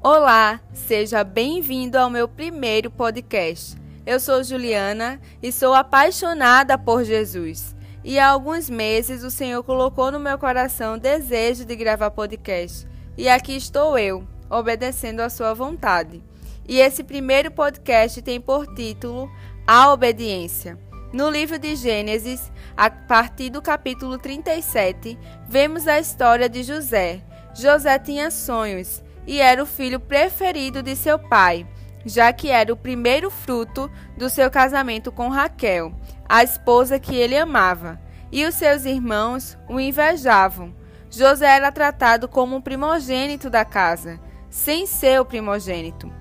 Olá, seja bem-vindo ao meu primeiro podcast. Eu sou Juliana e sou apaixonada por Jesus. E há alguns meses o Senhor colocou no meu coração o desejo de gravar podcast. E aqui estou eu, obedecendo à sua vontade. E esse primeiro podcast tem por título A Obediência. No livro de Gênesis, a partir do capítulo 37, vemos a história de José. José tinha sonhos e era o filho preferido de seu pai, já que era o primeiro fruto do seu casamento com Raquel, a esposa que ele amava, e os seus irmãos o invejavam. José era tratado como um primogênito da casa, sem ser o primogênito.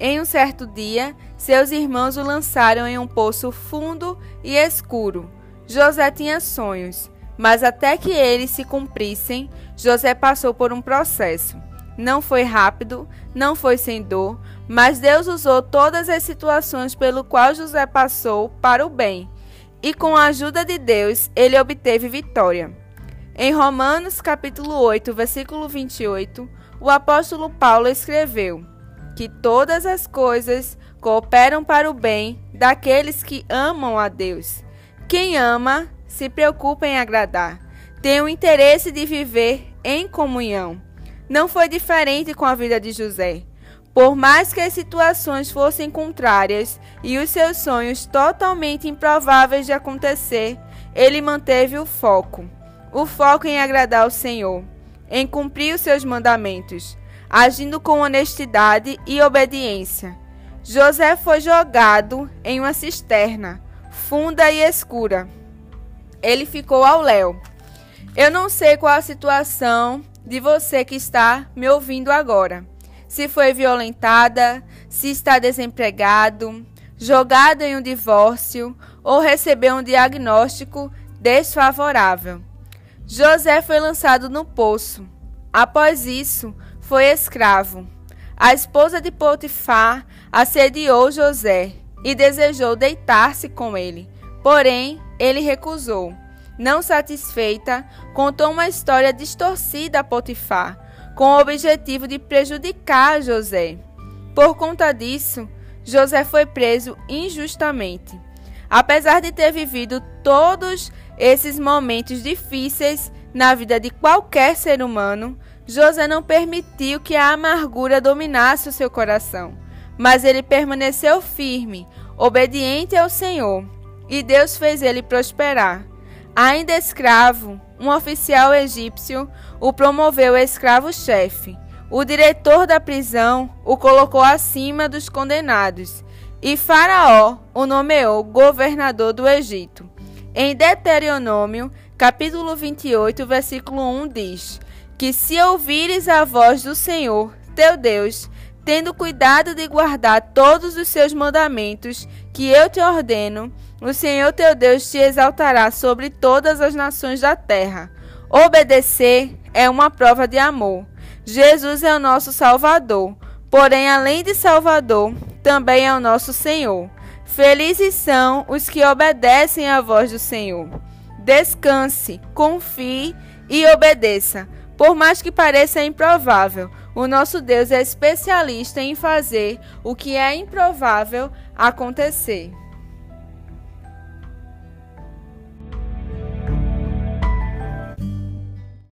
Em um certo dia, seus irmãos o lançaram em um poço fundo e escuro. José tinha sonhos, mas até que eles se cumprissem, José passou por um processo. Não foi rápido, não foi sem dor, mas Deus usou todas as situações pelo qual José passou para o bem, e com a ajuda de Deus, ele obteve vitória. Em Romanos capítulo 8, versículo 28, o apóstolo Paulo escreveu que todas as coisas cooperam para o bem daqueles que amam a Deus. Quem ama se preocupa em agradar, tem o interesse de viver em comunhão. Não foi diferente com a vida de José. Por mais que as situações fossem contrárias e os seus sonhos totalmente improváveis de acontecer, ele manteve o foco. O foco em agradar ao Senhor, em cumprir os seus mandamentos, agindo com honestidade e obediência. José foi jogado em uma cisterna, funda e escura. Ele ficou ao léu. Eu não sei qual a situação de você que está me ouvindo agora. Se foi violentada, se está desempregado, jogado em um divórcio ou recebeu um diagnóstico desfavorável. José foi lançado no poço. Após isso, foi escravo. A esposa de Potifar assediou José e desejou deitar-se com ele, porém ele recusou. Não satisfeita, contou uma história distorcida a Potifar, com o objetivo de prejudicar José. Por conta disso, José foi preso injustamente. Apesar de ter vivido todos esses momentos difíceis na vida de qualquer ser humano, José não permitiu que a amargura dominasse o seu coração, mas ele permaneceu firme, obediente ao Senhor, e Deus fez ele prosperar. Ainda escravo, um oficial egípcio o promoveu a escravo-chefe. O diretor da prisão o colocou acima dos condenados e Faraó o nomeou governador do Egito. Em Deuteronômio, capítulo 28, versículo 1 diz: Que se ouvires a voz do Senhor, teu Deus, tendo cuidado de guardar todos os seus mandamentos que eu te ordeno, o Senhor teu Deus te exaltará sobre todas as nações da terra. Obedecer é uma prova de amor. Jesus é o nosso Salvador, porém, além de Salvador, também é o nosso Senhor. Felizes são os que obedecem à voz do Senhor. Descanse, confie e obedeça. Por mais que pareça improvável, o nosso Deus é especialista em fazer o que é improvável acontecer.